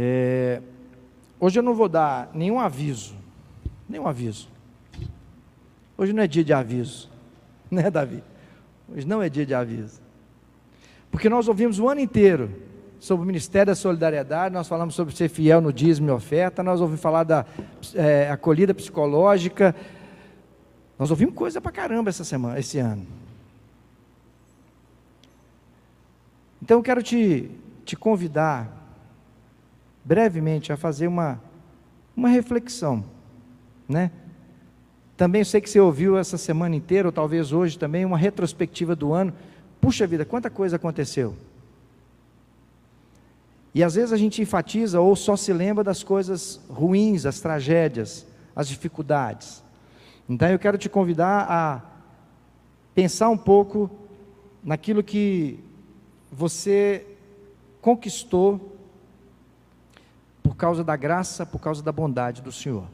É, hoje eu não vou dar nenhum aviso, nenhum aviso. Hoje não é dia de aviso, né, Davi? Hoje não é dia de aviso. Porque nós ouvimos o ano inteiro sobre o Ministério da Solidariedade, nós falamos sobre ser fiel no dízimo e oferta, nós ouvimos falar da é, acolhida psicológica, nós ouvimos coisa pra caramba essa semana, esse ano. Então eu quero te, te convidar brevemente a fazer uma, uma reflexão, né? Também sei que você ouviu essa semana inteira, ou talvez hoje também, uma retrospectiva do ano. Puxa vida, quanta coisa aconteceu. E às vezes a gente enfatiza ou só se lembra das coisas ruins, as tragédias, as dificuldades. Então eu quero te convidar a pensar um pouco naquilo que você conquistou por causa da graça, por causa da bondade do Senhor.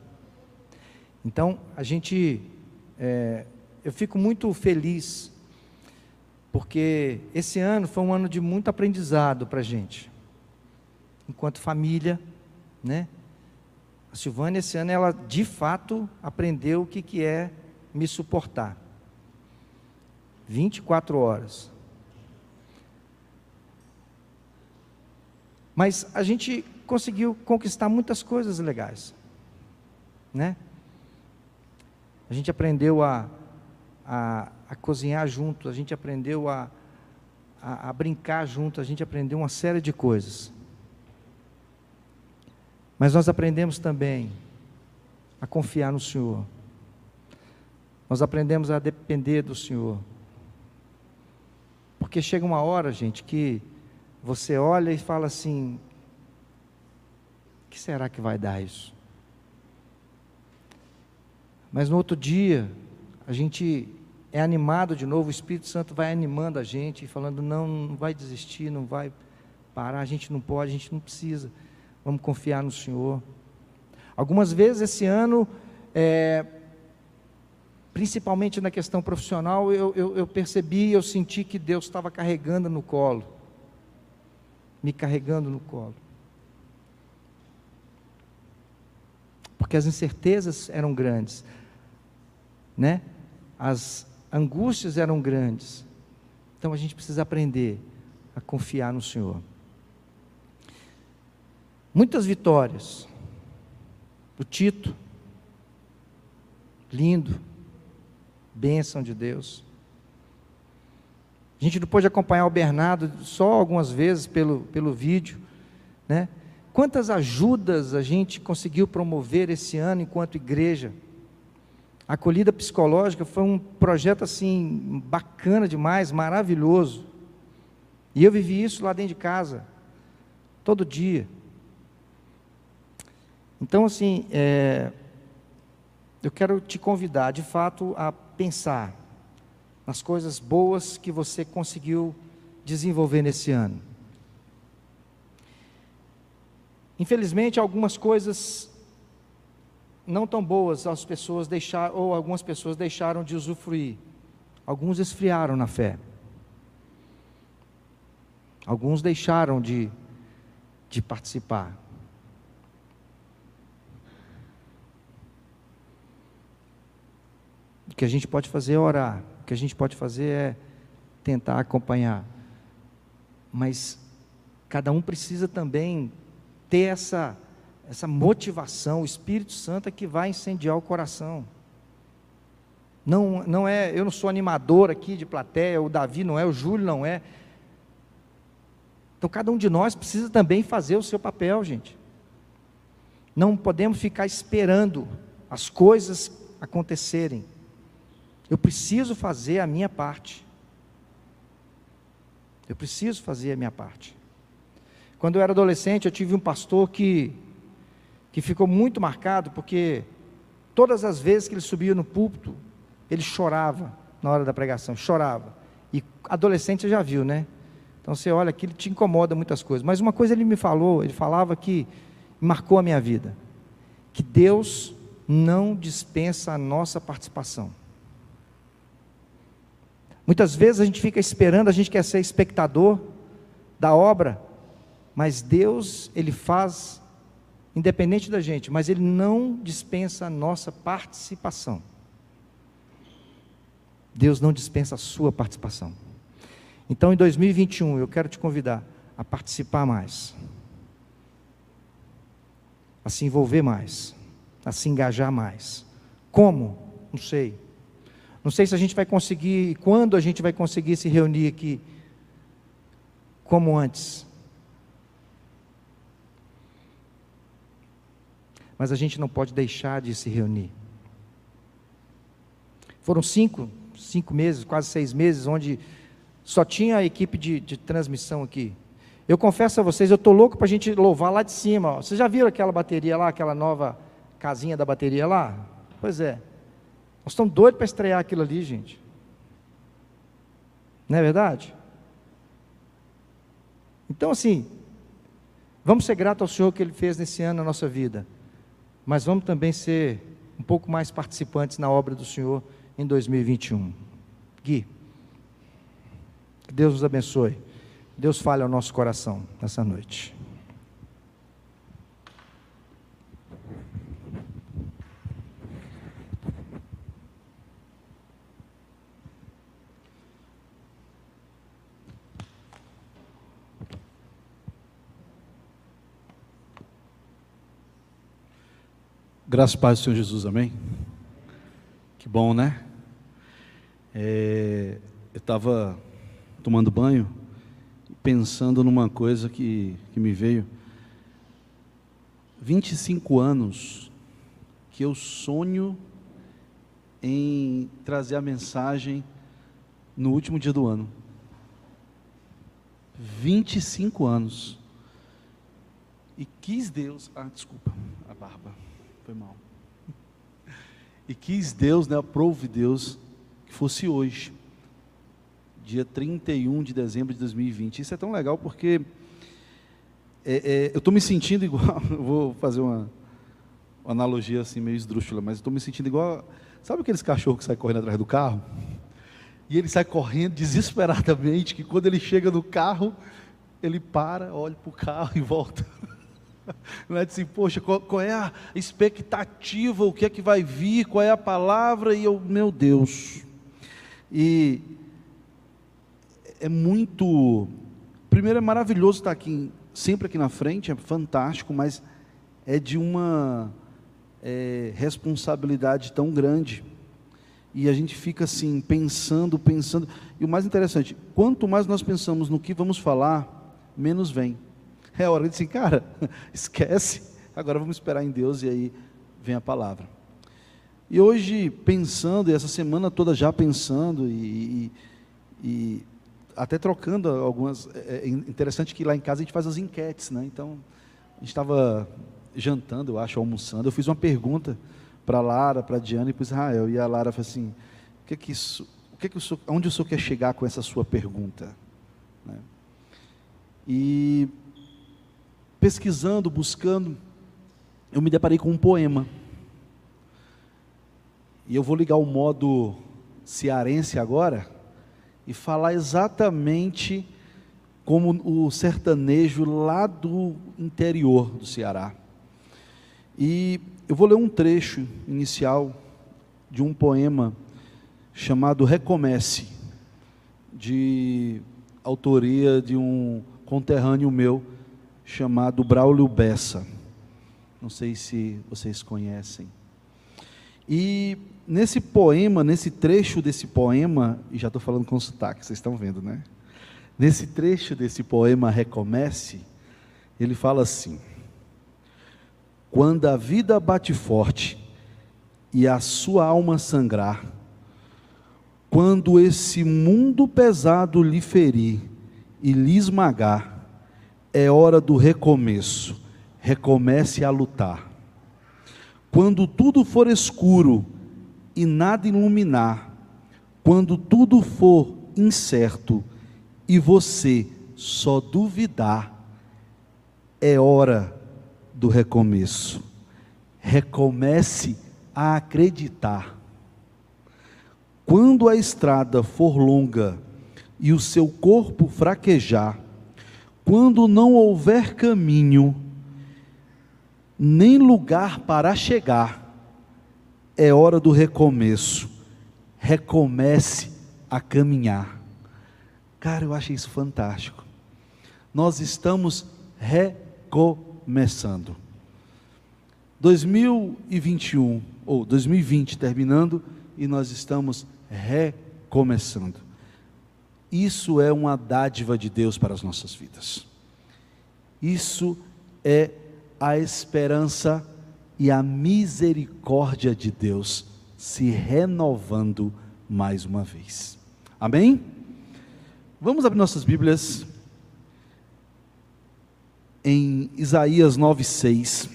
Então, a gente, é, eu fico muito feliz, porque esse ano foi um ano de muito aprendizado para a gente, enquanto família, né? A Silvânia, esse ano, ela de fato aprendeu o que, que é me suportar. 24 horas. Mas a gente conseguiu conquistar muitas coisas legais, né? A gente aprendeu a, a, a cozinhar junto, a gente aprendeu a, a, a brincar junto, a gente aprendeu uma série de coisas. Mas nós aprendemos também a confiar no Senhor. Nós aprendemos a depender do Senhor. Porque chega uma hora, gente, que você olha e fala assim: que será que vai dar isso? Mas no outro dia, a gente é animado de novo, o Espírito Santo vai animando a gente, falando: não, não vai desistir, não vai parar, a gente não pode, a gente não precisa, vamos confiar no Senhor. Algumas vezes esse ano, é, principalmente na questão profissional, eu, eu, eu percebi, eu senti que Deus estava carregando no colo, me carregando no colo. Porque as incertezas eram grandes né? As angústias eram grandes. Então a gente precisa aprender a confiar no Senhor. Muitas vitórias. O Tito, lindo, bênção de Deus. A gente não pôde acompanhar o Bernardo só algumas vezes pelo, pelo vídeo, né? Quantas ajudas a gente conseguiu promover esse ano enquanto igreja? A acolhida psicológica foi um projeto assim bacana demais, maravilhoso. E eu vivi isso lá dentro de casa, todo dia. Então, assim, é, eu quero te convidar, de fato, a pensar nas coisas boas que você conseguiu desenvolver nesse ano. Infelizmente, algumas coisas não tão boas as pessoas deixar ou algumas pessoas deixaram de usufruir. Alguns esfriaram na fé. Alguns deixaram de, de participar. O que a gente pode fazer é orar. O que a gente pode fazer é tentar acompanhar. Mas cada um precisa também ter essa essa motivação, o Espírito Santo é que vai incendiar o coração. Não, não é, eu não sou animador aqui de plateia, o Davi não é, o Júlio não é. Então cada um de nós precisa também fazer o seu papel, gente. Não podemos ficar esperando as coisas acontecerem. Eu preciso fazer a minha parte. Eu preciso fazer a minha parte. Quando eu era adolescente, eu tive um pastor que que ficou muito marcado porque todas as vezes que ele subia no púlpito, ele chorava na hora da pregação, chorava. E adolescente você já viu, né? Então você olha aqui, ele te incomoda muitas coisas. Mas uma coisa ele me falou, ele falava que marcou a minha vida, que Deus não dispensa a nossa participação. Muitas vezes a gente fica esperando, a gente quer ser espectador da obra, Mas Deus, Ele faz independente da gente, mas Ele não dispensa a nossa participação. Deus não dispensa a sua participação. Então, em 2021, eu quero te convidar a participar mais, a se envolver mais, a se engajar mais. Como? Não sei. Não sei se a gente vai conseguir, quando a gente vai conseguir se reunir aqui, como antes. Mas a gente não pode deixar de se reunir. Foram cinco, cinco meses, quase seis meses, onde só tinha a equipe de, de transmissão aqui. Eu confesso a vocês, eu estou louco para a gente louvar lá de cima. Vocês já viram aquela bateria lá, aquela nova casinha da bateria lá? Pois é. Nós estamos doidos para estrear aquilo ali, gente. Não é verdade? Então, assim, vamos ser gratos ao Senhor que Ele fez nesse ano na nossa vida, mas vamos também ser um pouco mais participantes na obra do Senhor em 2021. Gui, que Deus nos abençoe. Deus fale ao nosso coração nessa noite. Graças a paz do Senhor Jesus, amém? Que bom, né? É, eu estava tomando banho, pensando numa coisa que, que me veio. 25 anos que eu sonho em trazer a mensagem no último dia do ano. 25 anos. E quis Deus. Ah, desculpa, a barba. Foi mal. E quis Deus, né, aprove Deus, que fosse hoje, dia 31 de dezembro de 2020. Isso é tão legal porque é, é, eu estou me sentindo igual, vou fazer uma, uma, analogia assim meio esdrúxula, mas estou me sentindo igual, sabe aqueles cachorros que saem correndo atrás do carro? E ele sai correndo desesperadamente, que quando ele chega no carro, ele para, olha para o carro e volta. Não é assim, poxa, qual, qual, é a expectativa, o que é que vai vir, qual é a palavra, e eu, meu Deus. E é muito. Primeiro é maravilhoso estar aqui, sempre aqui na frente, é fantástico, mas é de uma é, responsabilidade tão grande. E a gente fica assim, pensando, pensando. E o mais interessante, quanto mais nós pensamos no que vamos falar, menos vem. É hora de dizer, cara, esquece, agora vamos esperar em Deus e aí vem a palavra. E hoje, pensando, e essa semana toda já pensando, e, e, e até trocando algumas. É, é interessante que lá em casa a gente faz as enquetes, né? Então, a gente estava jantando, eu acho, almoçando. Eu fiz uma pergunta para Lara, para Diana e para Israel. E a Lara falou assim: o que é que isso, o que é que o senhor, onde o senhor quer chegar com essa sua pergunta? Né? E pesquisando, buscando, eu me deparei com um poema. E eu vou ligar o modo cearense agora e falar exatamente como o sertanejo lá do interior do Ceará. E eu vou ler um trecho inicial de um poema chamado Recomece, de autoria de um conterrâneo meu, chamado Braulio Bessa. Não sei se vocês conhecem. E nesse poema, nesse trecho desse poema, e já estou falando com sotaque, vocês estão vendo, né? Nesse trecho desse poema Recomece, ele fala assim: Quando a vida bate forte e a sua alma sangrar, quando esse mundo pesado lhe ferir e lhe esmagar, é hora do recomeço. Recomece a lutar. Quando tudo for escuro e nada iluminar, quando tudo for incerto e você só duvidar, é hora do recomeço. Recomece a acreditar. Quando a estrada for longa e o seu corpo fraquejar, Quando não houver caminho, nem lugar para chegar, é hora do recomeço. Recomece a caminhar. Cara, eu achei isso fantástico. Nós estamos recomeçando. 2021 ou 2020 terminando e nós estamos recomeçando. Isso é uma dádiva de Deus para as nossas vidas. Isso é a esperança e a misericórdia de Deus se renovando mais uma vez. Amém? Vamos abrir nossas Bíblias em Isaías 9:6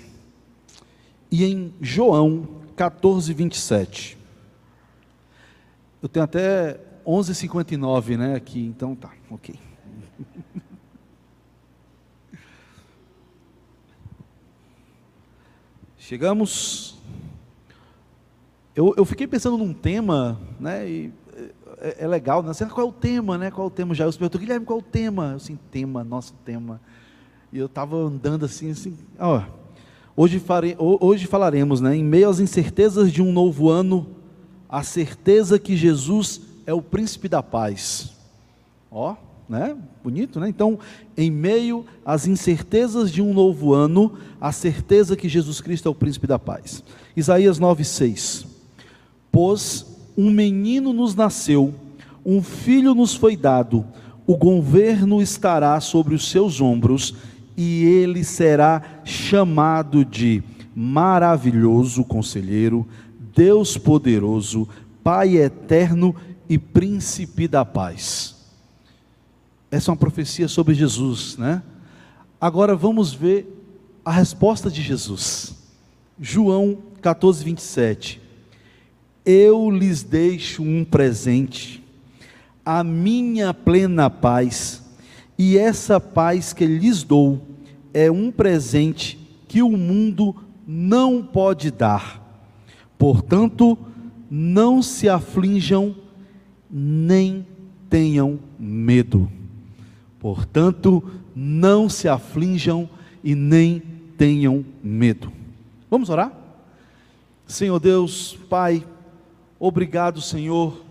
e em João 14:27. Eu tenho até 11:59, né, aqui, então tá, OK. Chegamos. Eu, eu fiquei pensando num tema, né? E é, é legal, né? Qual é o tema, né? Qual é o tema? Já eu perguntou, Guilherme, qual é o tema? Eu assim, tema, nosso tema. E eu estava andando assim, assim, ó. Hoje, fare, hoje falaremos, né? Em meio às incertezas de um novo ano, a certeza que Jesus é o príncipe da paz. Ó, né? Bonito, né? Então, em meio às incertezas de um novo ano, a certeza que Jesus Cristo é o príncipe da paz. Isaías 9:6. Pois um menino nos nasceu, um filho nos foi dado, o governo estará sobre os seus ombros, e ele será chamado de maravilhoso conselheiro, Deus poderoso, Pai eterno e príncipe da paz. Essa é uma profecia sobre Jesus, né? Agora vamos ver a resposta de Jesus. João 14, 27. Eu lhes deixo um presente, a minha plena paz, e essa paz que lhes dou é um presente que o mundo não pode dar. Portanto, não se aflinjam, nem tenham medo. Portanto, não se aflinjam e nem tenham medo. Vamos orar? Senhor Deus, Pai, obrigado, Senhor,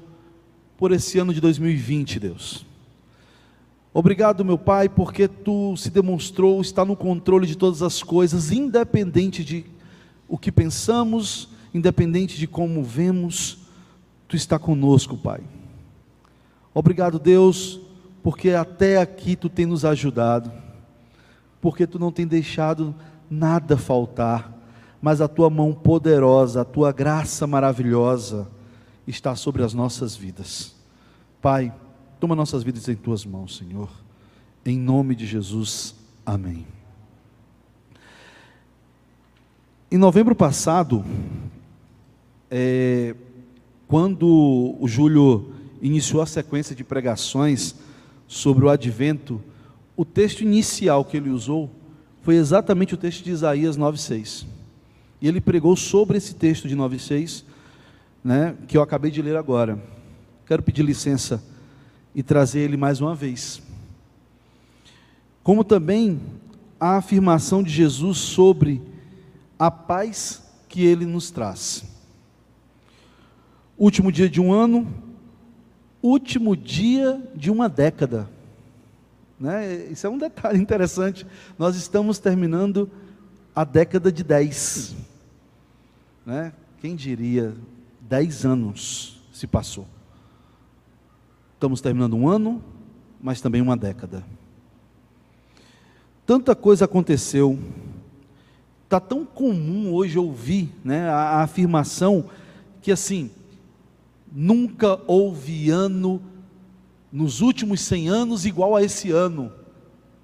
por esse ano de 2020, Deus. Obrigado, meu Pai, porque tu se demonstrou estar no controle de todas as coisas, independente de o que pensamos, independente de como vemos, tu está conosco, Pai. Obrigado, Deus, porque até aqui tu tem nos ajudado, porque tu não tem deixado nada faltar, mas a tua mão poderosa, a tua graça maravilhosa está sobre as nossas vidas. Pai, toma nossas vidas em tuas mãos, Senhor. Em nome de Jesus. Amém. Em novembro passado, é, quando o Júlio iniciou a sequência de pregações sobre o advento, o texto inicial que ele usou foi exatamente o texto de Isaías 9:6. E ele pregou sobre esse texto de 9:6, né, que eu acabei de ler agora. Quero pedir licença e trazer ele mais uma vez. Como também a afirmação de Jesus sobre a paz que ele nos traz. Último dia de um ano, último dia de uma década. Né? Isso é um detalhe interessante. Nós estamos terminando a década de 10. Né? Quem diria, 10 anos se passou. Estamos terminando um ano, mas também uma década. Tanta coisa aconteceu. Está tão comum hoje ouvir né, a, a afirmação que assim, Nunca houve ano nos últimos 100 anos igual a esse ano.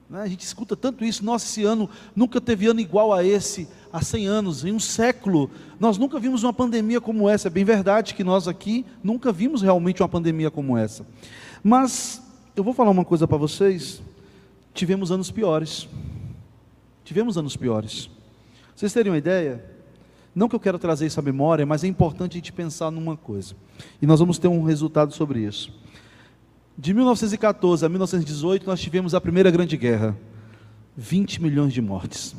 Né? A gente escuta tanto isso, nossa, esse ano nunca teve ano igual a esse há 100 anos, em um século. Nós nunca vimos uma pandemia como essa. É bem verdade que nós aqui nunca vimos realmente uma pandemia como essa. Mas eu vou falar uma coisa para vocês. Tivemos anos piores. Tivemos anos piores. Vocês terem uma ideia? Não que eu quero trazer isso à memória, mas é importante a gente pensar numa coisa. E nós vamos ter um resultado sobre isso. De 1914 a 1918, nós tivemos a Primeira Grande Guerra 20 milhões de mortes.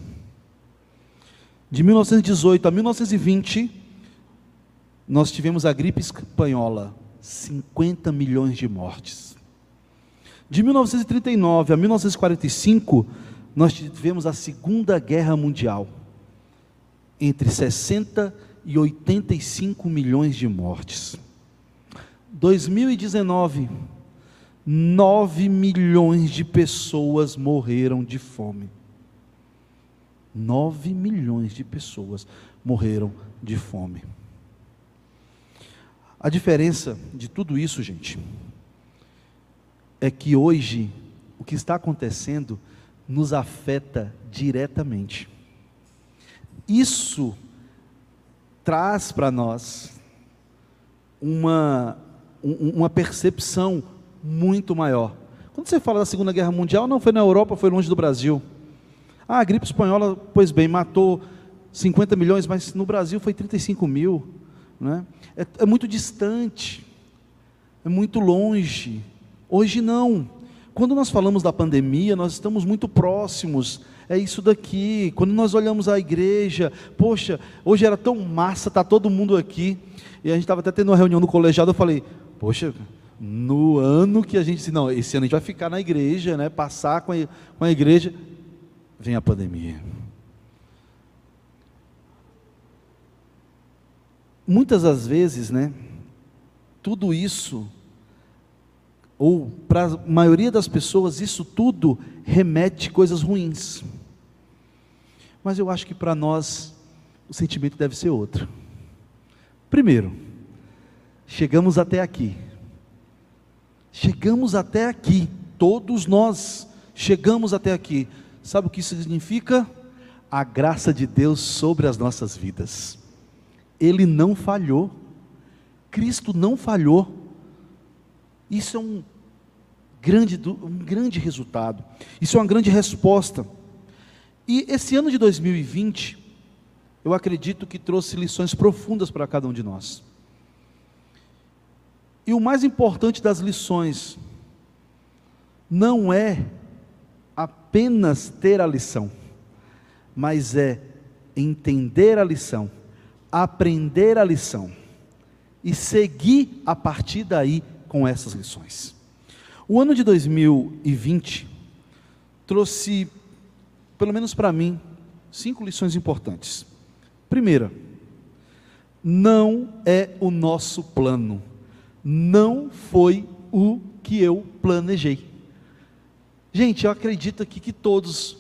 De 1918 a 1920, nós tivemos a gripe espanhola 50 milhões de mortes. De 1939 a 1945, nós tivemos a Segunda Guerra Mundial, entre 60 e 85 milhões de mortes. 2019, 9 milhões de pessoas morreram de fome. 9 milhões de pessoas morreram de fome. A diferença de tudo isso, gente, é que hoje o que está acontecendo nos afeta diretamente. Isso traz para nós uma, uma percepção muito maior. Quando você fala da Segunda Guerra Mundial, não foi na Europa, foi longe do Brasil. Ah, a gripe espanhola, pois bem, matou 50 milhões, mas no Brasil foi 35 mil. Né? É, é muito distante, é muito longe. Hoje não. Quando nós falamos da pandemia, nós estamos muito próximos. É isso daqui. Quando nós olhamos a igreja, poxa, hoje era tão massa, tá todo mundo aqui. E a gente estava até tendo uma reunião no colegiado, eu falei, poxa, no ano que a gente disse, não, esse ano a gente vai ficar na igreja, né, passar com a, com a igreja, vem a pandemia. Muitas das vezes, né, tudo isso, ou para a maioria das pessoas, isso tudo remete coisas ruins. Mas eu acho que para nós o sentimento deve ser outro. Primeiro, chegamos até aqui. Chegamos até aqui, todos nós chegamos até aqui. Sabe o que isso significa? A graça de Deus sobre as nossas vidas. Ele não falhou. Cristo não falhou. Isso é um grande, um grande resultado. Isso é uma grande resposta. E esse ano de 2020, eu acredito que trouxe lições profundas para cada um de nós. E o mais importante das lições não é apenas ter a lição, mas é entender a lição, aprender a lição e seguir a partir daí com essas lições. O ano de 2020 trouxe, pelo menos para mim, cinco lições importantes. Primeira, não é o nosso plano não foi o que eu planejei. Gente, eu acredito aqui que todos,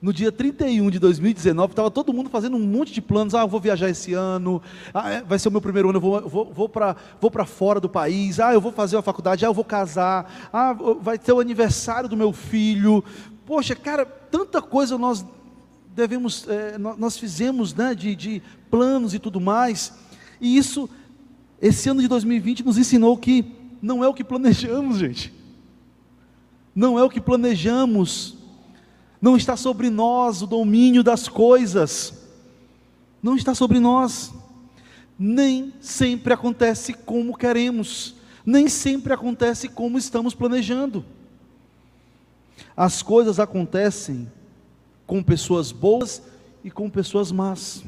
no dia 31 de 2019, estava todo mundo fazendo um monte de planos. Ah, eu vou viajar esse ano, ah, é, vai ser o meu primeiro ano, eu vou, vou, vou para vou fora do país, ah, eu vou fazer a faculdade, ah, eu vou casar, ah, vai ter o aniversário do meu filho. Poxa, cara, tanta coisa nós devemos, é, nós fizemos né, de, de planos e tudo mais, e isso esse ano de 2020 nos ensinou que não é o que planejamos, gente. Não é o que planejamos. Não está sobre nós o domínio das coisas. Não está sobre nós. Nem sempre acontece como queremos. Nem sempre acontece como estamos planejando. As coisas acontecem com pessoas boas e com pessoas más.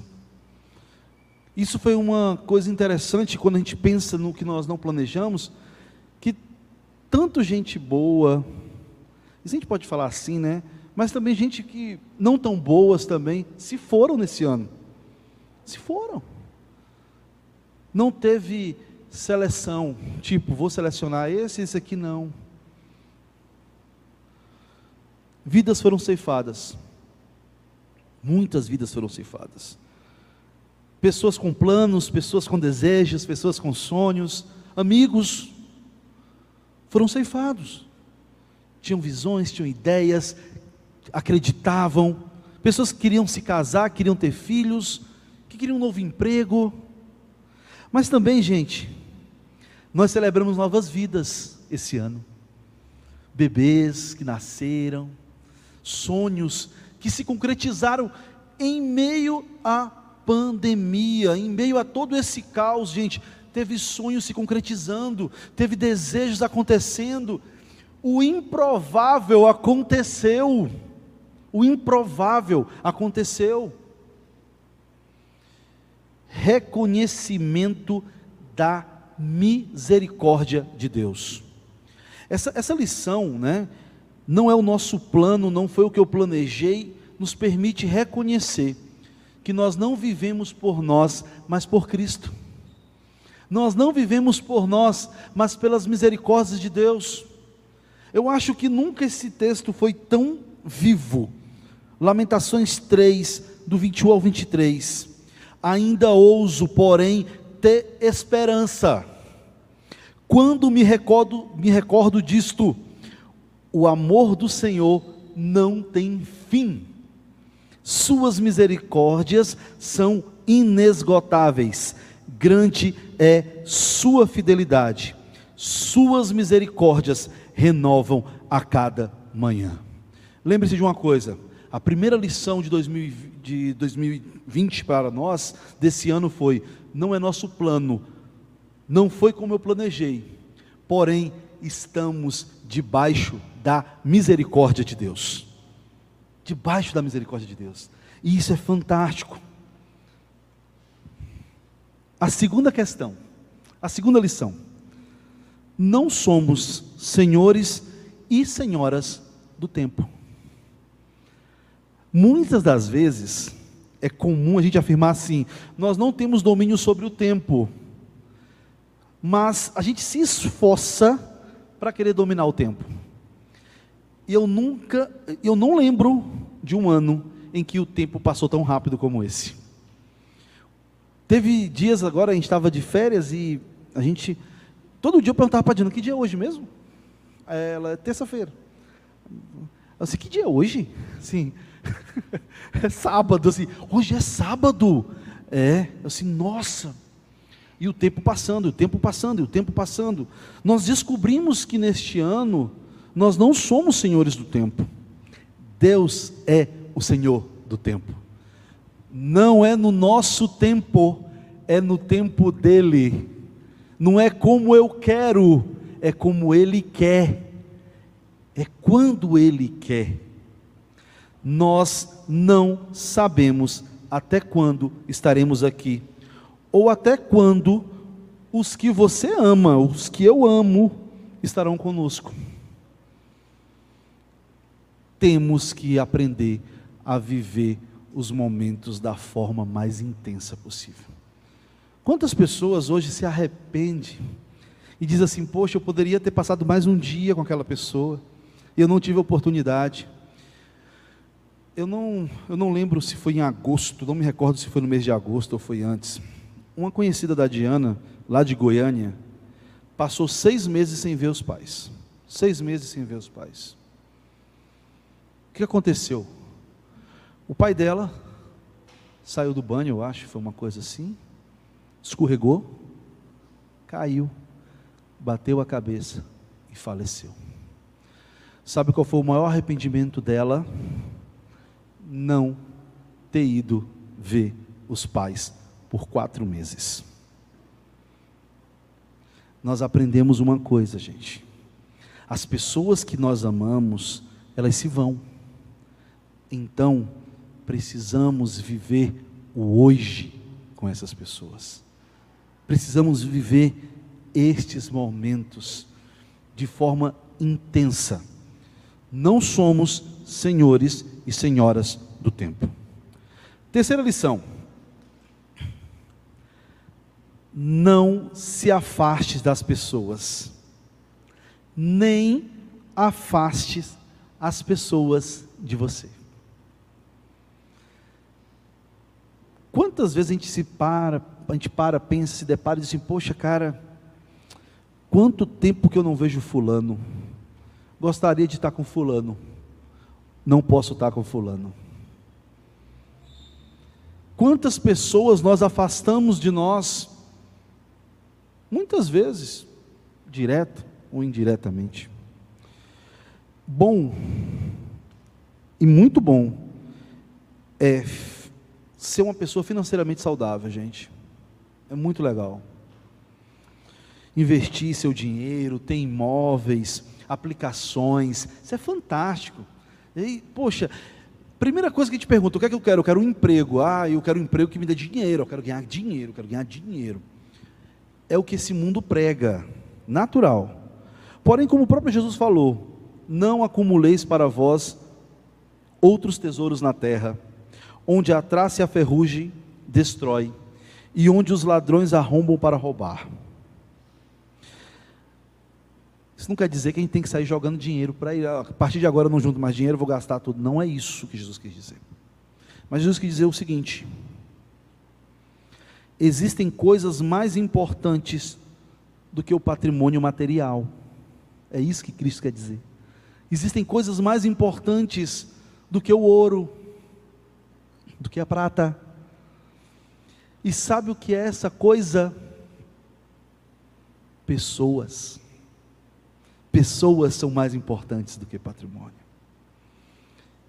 Isso foi uma coisa interessante quando a gente pensa no que nós não planejamos, que tanto gente boa, a gente pode falar assim, né? Mas também gente que não tão boas também se foram nesse ano. Se foram. Não teve seleção, tipo, vou selecionar esse, esse aqui não. Vidas foram ceifadas. Muitas vidas foram ceifadas pessoas com planos, pessoas com desejos, pessoas com sonhos, amigos, foram ceifados. Tinham visões, tinham ideias, acreditavam, pessoas que queriam se casar, queriam ter filhos, que queriam um novo emprego. Mas também, gente, nós celebramos novas vidas esse ano. Bebês que nasceram, sonhos que se concretizaram em meio a pandemia, em meio a todo esse caos, gente, teve sonhos se concretizando, teve desejos acontecendo. O improvável aconteceu. O improvável aconteceu. Reconhecimento da misericórdia de Deus. Essa, essa lição, né, não é o nosso plano, não foi o que eu planejei, nos permite reconhecer que nós não vivemos por nós, mas por Cristo. Nós não vivemos por nós, mas pelas misericórdias de Deus. Eu acho que nunca esse texto foi tão vivo. Lamentações 3, do 21 ao 23. Ainda ouso, porém, ter esperança. Quando me recordo, me recordo disto, o amor do Senhor não tem fim. Suas misericórdias são inesgotáveis. Grande é sua fidelidade. Suas misericórdias renovam a cada manhã. Lembre-se de uma coisa: a primeira lição de, 2020 para nós, desse ano, foi: não é nosso plano, não foi como eu planejei, porém estamos debaixo da misericórdia de Deus. Debaixo da misericórdia de Deus. E isso é fantástico. A segunda questão, a segunda lição. Não somos senhores e senhoras do tempo. Muitas das vezes, é comum a gente afirmar assim: nós não temos domínio sobre o tempo, mas a gente se esforça para querer dominar o tempo. E eu nunca, eu não lembro de um ano em que o tempo passou tão rápido como esse. Teve dias agora, a gente estava de férias e a gente, todo dia eu perguntava para a Dina, que dia é hoje mesmo? Ela, é terça-feira. Eu disse, que dia é hoje? Sim, é sábado, assim, hoje é sábado. É, assim, nossa. E o tempo passando, o tempo passando, e o tempo passando. Nós descobrimos que neste ano nós não somos senhores do tempo. Deus é o Senhor do tempo. Não é no nosso tempo, é no tempo dele. Não é como eu quero, é como ele quer. É quando ele quer nós não sabemos até quando estaremos aqui, ou até quando os que você ama, os que eu amo, estarão conosco. Temos que aprender a viver os momentos da forma mais intensa possível. Quantas pessoas hoje se arrependem e diz assim: Poxa, eu poderia ter passado mais um dia com aquela pessoa e eu não tive oportunidade eu não, eu não lembro se foi em agosto, não me recordo se foi no mês de agosto ou foi antes. Uma conhecida da Diana, lá de Goiânia, passou seis meses sem ver os pais. Seis meses sem ver os pais. O que aconteceu? O pai dela saiu do banho, eu acho, foi uma coisa assim, escorregou, caiu, bateu a cabeça e faleceu. Sabe qual foi o maior arrependimento dela? não ter ido ver os pais por quatro meses. Nós aprendemos uma coisa, gente. As pessoas que nós amamos, elas se vão. Então, precisamos viver o hoje com essas pessoas. Precisamos viver estes momentos de forma intensa. Não somos senhores e senhoras do tempo. Terceira lição: não se afaste das pessoas, nem afaste as pessoas de você. Quantas vezes a gente se para, a gente para, pensa, se depara e diz assim: Poxa, cara, quanto tempo que eu não vejo Fulano, gostaria de estar com Fulano não posso estar com fulano. Quantas pessoas nós afastamos de nós, muitas vezes, direto ou indiretamente. Bom, e muito bom, é ser uma pessoa financeiramente saudável, gente. É muito legal. investir seu dinheiro, ter imóveis, aplicações. Isso é fantástico. E poxa, primeira coisa que te pergunta, o que é que eu quero? Eu quero um emprego. Ah, eu quero um emprego que me dê dinheiro, eu quero ganhar dinheiro, eu quero ganhar dinheiro. É o que esse mundo prega, natural. Porém, como o próprio Jesus falou, não acumuleis para vós outros tesouros na terra, onde a traça e a ferrugem destrói, e onde os ladrões arrombam para roubar. Isso não quer dizer que a gente tem que sair jogando dinheiro para ir, a partir de agora eu não junto mais dinheiro, vou gastar tudo. Não é isso que Jesus quis dizer. Mas Jesus quis dizer o seguinte: existem coisas mais importantes do que o patrimônio material. É isso que Cristo quer dizer. Existem coisas mais importantes do que o ouro, do que a prata. E sabe o que é essa coisa? Pessoas. Pessoas são mais importantes do que patrimônio.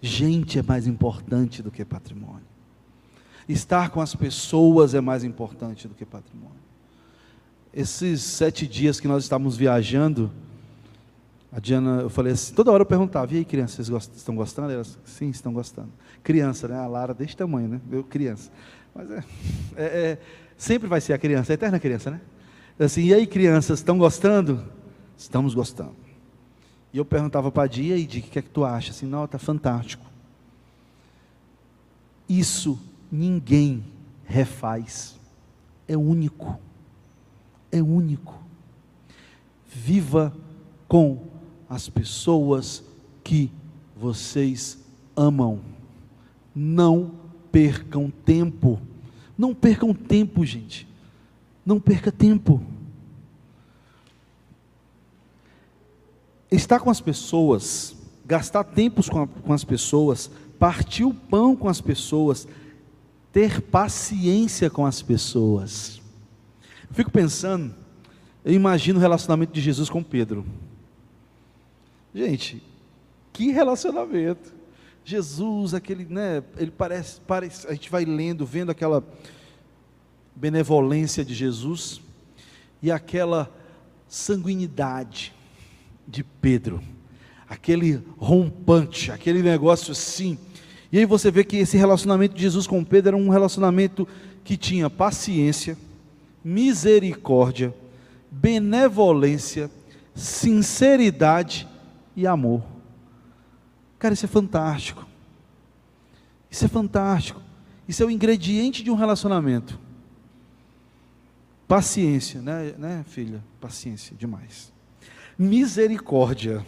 Gente é mais importante do que patrimônio. Estar com as pessoas é mais importante do que patrimônio. Esses sete dias que nós estávamos viajando, a Diana, eu falei assim, toda hora eu perguntava, e aí crianças, vocês estão gostando? Elas, sim, estão gostando. Criança, né? A Lara desse tamanho, né? Eu, criança. Mas é, é, é, sempre vai ser a criança, a eterna criança, né? Assim, e aí crianças, estão gostando? Estamos gostando. E eu perguntava para a Dia, e Dia, o que é que tu acha? Assim, não, está fantástico. Isso ninguém refaz. É único. É único. Viva com as pessoas que vocês amam. Não percam tempo. Não percam tempo, gente. Não perca tempo. Estar com as pessoas, gastar tempos com, a, com as pessoas, partir o pão com as pessoas, ter paciência com as pessoas. Fico pensando, eu imagino o relacionamento de Jesus com Pedro. Gente, que relacionamento. Jesus, aquele, né, ele parece, parece, a gente vai lendo, vendo aquela benevolência de Jesus e aquela sanguinidade de Pedro, aquele rompante, aquele negócio assim. E aí você vê que esse relacionamento de Jesus com Pedro era um relacionamento que tinha paciência, misericórdia, benevolência, sinceridade e amor. Cara, isso é fantástico. Isso é fantástico. Isso é o ingrediente de um relacionamento. Paciência, né, né filha? Paciência, demais. Misericórdia.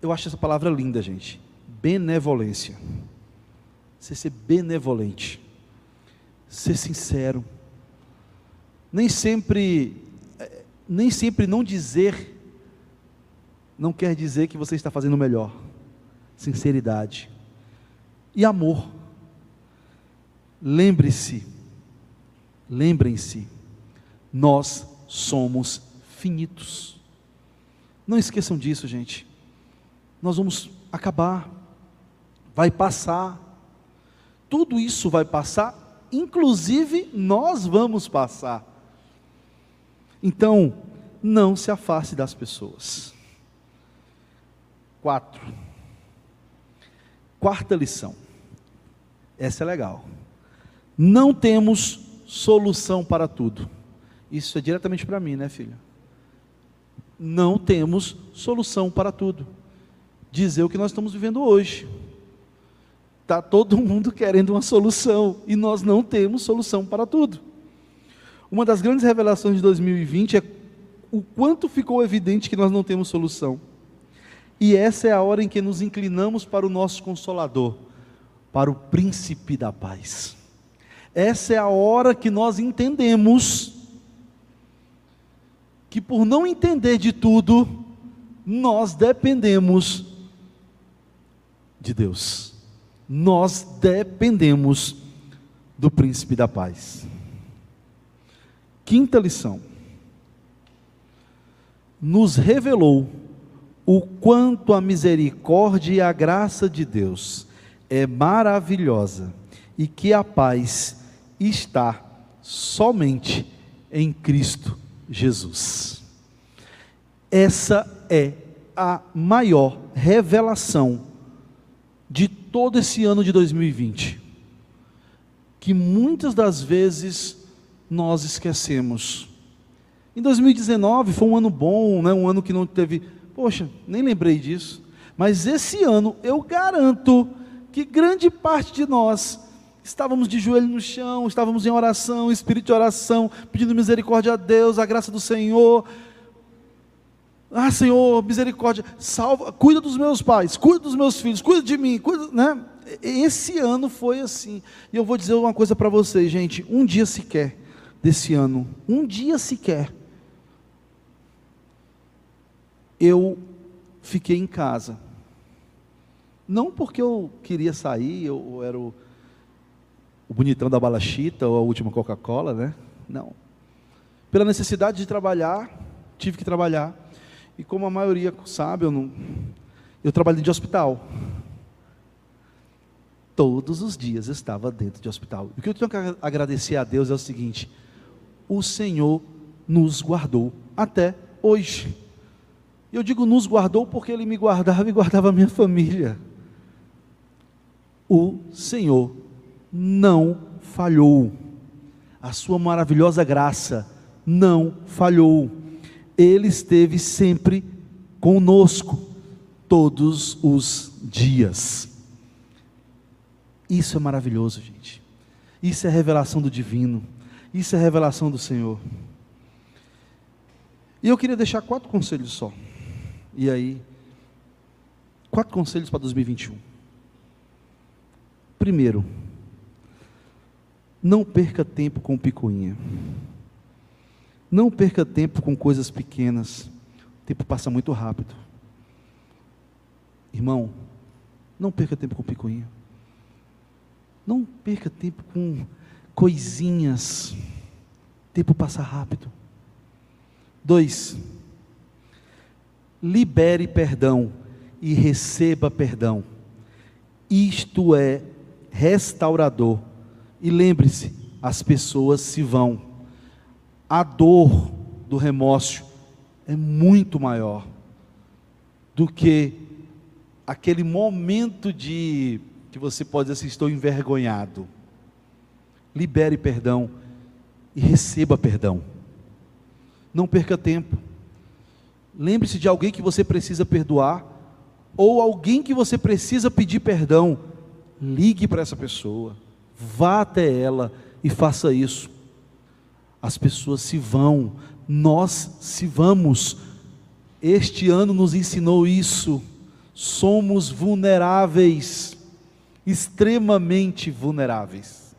Eu acho essa palavra linda, gente. Benevolência. Você ser benevolente. Ser sincero. Nem sempre, eh, nem sempre não dizer não quer dizer que você está fazendo melhor. Sinceridade e amor. Lembre-se, lembrem-se, nós somos finitos. Não esqueçam disso, gente. Nós vamos acabar, vai passar, tudo isso vai passar, inclusive nós vamos passar. Então, não se afaste das pessoas. Quatro. Quarta lição. Essa é legal. Não temos solução para tudo. Isso é diretamente para mim, né, filha? Não temos solução para tudo. Dizer o que nós estamos vivendo hoje. Está todo mundo querendo uma solução e nós não temos solução para tudo. Uma das grandes revelações de 2020 é o quanto ficou evidente que nós não temos solução. E essa é a hora em que nos inclinamos para o nosso consolador, para o príncipe da paz. Essa é a hora que nós entendemos que por não entender de tudo, nós dependemos de Deus. Nós dependemos do príncipe da paz. Quinta lição. Nos revelou o quanto a misericórdia e a graça de Deus é maravilhosa e que a paz está somente em Cristo Jesus. Essa é a maior revelação de todo esse ano de 2020, que muitas das vezes nós esquecemos. Em 2019 foi um ano bom, né? um ano que não teve. Poxa, nem lembrei disso. Mas esse ano eu garanto que grande parte de nós estávamos de joelho no chão, estávamos em oração, espírito de oração, pedindo misericórdia a Deus, a graça do Senhor. Ah, Senhor, misericórdia, salva, cuida dos meus pais, cuida dos meus filhos, cuida de mim, cuida, né? Esse ano foi assim. E eu vou dizer uma coisa para vocês, gente, um dia sequer desse ano, um dia sequer eu fiquei em casa. Não porque eu queria sair, eu era o, o bonitão da balachita ou a última Coca-Cola, né? Não. Pela necessidade de trabalhar, tive que trabalhar. E como a maioria sabe, eu não eu trabalhei de hospital. Todos os dias eu estava dentro de hospital. O que eu tenho que agradecer a Deus é o seguinte: o Senhor nos guardou até hoje. Eu digo nos guardou porque Ele me guardava e guardava a minha família. O Senhor não falhou. A Sua maravilhosa graça não falhou. Ele esteve sempre conosco, todos os dias. Isso é maravilhoso, gente. Isso é revelação do divino. Isso é revelação do Senhor. E eu queria deixar quatro conselhos só. E aí, quatro conselhos para 2021. Primeiro, não perca tempo com picuinha. Não perca tempo com coisas pequenas. O tempo passa muito rápido. Irmão, não perca tempo com picuinha. Não perca tempo com coisinhas. O tempo passa rápido. Dois, libere perdão e receba perdão. Isto é restaurador. E lembre-se, as pessoas se vão. A dor do remorso é muito maior do que aquele momento de que você pode dizer assim, estou envergonhado. Libere perdão e receba perdão. Não perca tempo. Lembre-se de alguém que você precisa perdoar, ou alguém que você precisa pedir perdão. Ligue para essa pessoa, vá até ela e faça isso. As pessoas se vão, nós se vamos. Este ano nos ensinou isso. Somos vulneráveis, extremamente vulneráveis.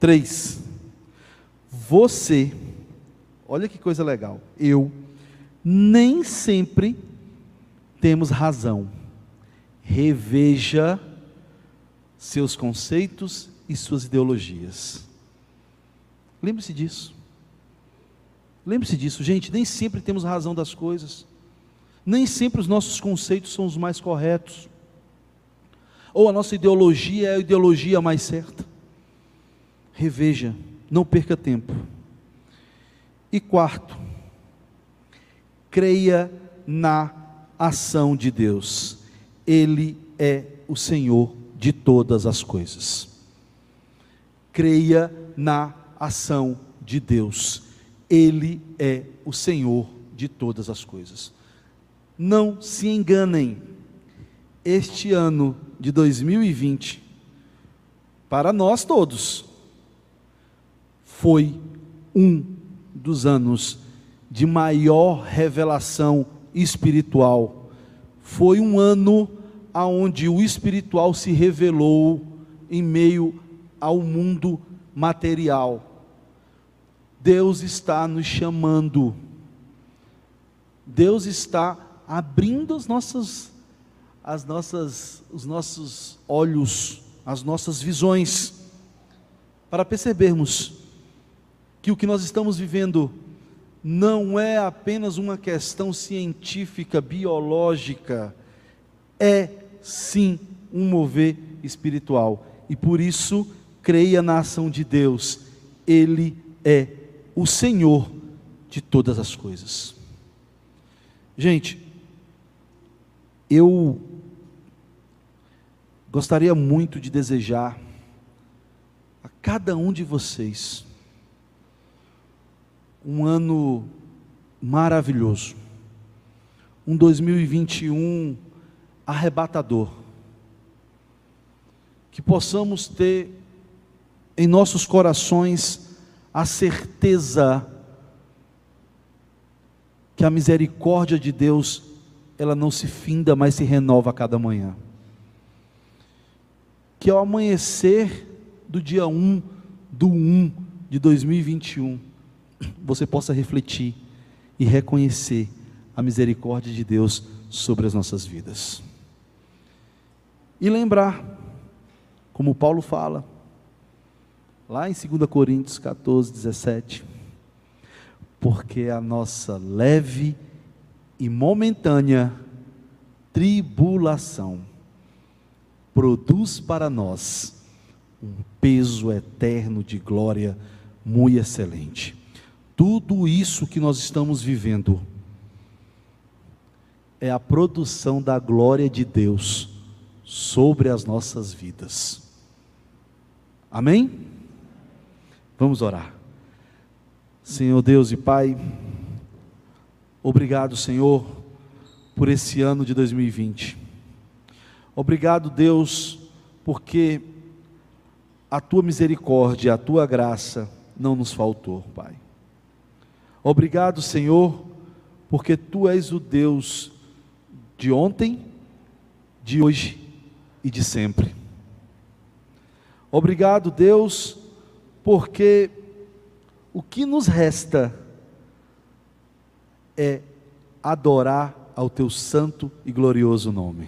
Três, você, olha que coisa legal, eu nem sempre temos razão. Reveja seus conceitos e suas ideologias. Lembre-se disso. Lembre-se disso, gente. Nem sempre temos razão das coisas. Nem sempre os nossos conceitos são os mais corretos. Ou a nossa ideologia é a ideologia mais certa. Reveja, não perca tempo. E quarto, creia na ação de Deus. Ele é o Senhor de todas as coisas. Creia na ação de Deus. Ele é o Senhor de todas as coisas. Não se enganem. Este ano de 2020, para nós todos, foi um dos anos de maior revelação espiritual. Foi um ano aonde o espiritual se revelou em meio ao mundo material. Deus está nos chamando. Deus está abrindo as nossas as nossas os nossos olhos, as nossas visões para percebermos que o que nós estamos vivendo não é apenas uma questão científica, biológica, é sim um mover espiritual. E por isso, creia na ação de Deus, Ele é o Senhor de todas as coisas. Gente, eu gostaria muito de desejar a cada um de vocês um ano maravilhoso, um 2021 arrebatador, que possamos ter em nossos corações a certeza que a misericórdia de Deus, ela não se finda, mas se renova a cada manhã. Que ao amanhecer do dia 1 do 1 de 2021, você possa refletir e reconhecer a misericórdia de Deus sobre as nossas vidas. E lembrar, como Paulo fala, lá em 2 Coríntios 14, 17, porque a nossa leve e momentânea tribulação produz para nós um peso eterno de glória muito excelente. Tudo isso que nós estamos vivendo é a produção da glória de Deus sobre as nossas vidas. Amém? Vamos orar. Senhor Deus e Pai, obrigado, Senhor, por esse ano de 2020. Obrigado, Deus, porque a tua misericórdia, a tua graça não nos faltou, Pai. Obrigado, Senhor, porque tu és o Deus de ontem, de hoje e de sempre. Obrigado, Deus, porque o que nos resta é adorar ao teu santo e glorioso nome.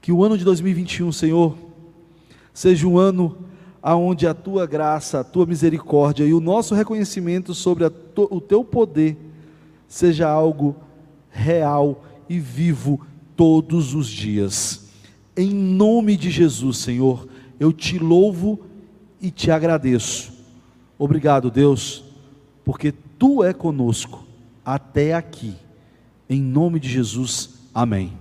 Que o ano de 2021, Senhor, seja um ano aonde a tua graça, a tua misericórdia e o nosso reconhecimento sobre o teu poder seja algo real e vivo todos os dias. Em nome de Jesus, Senhor, eu te louvo e te agradeço Obrigado, Deus, porque tu é conosco até aqui. Em nome de Jesus, amém.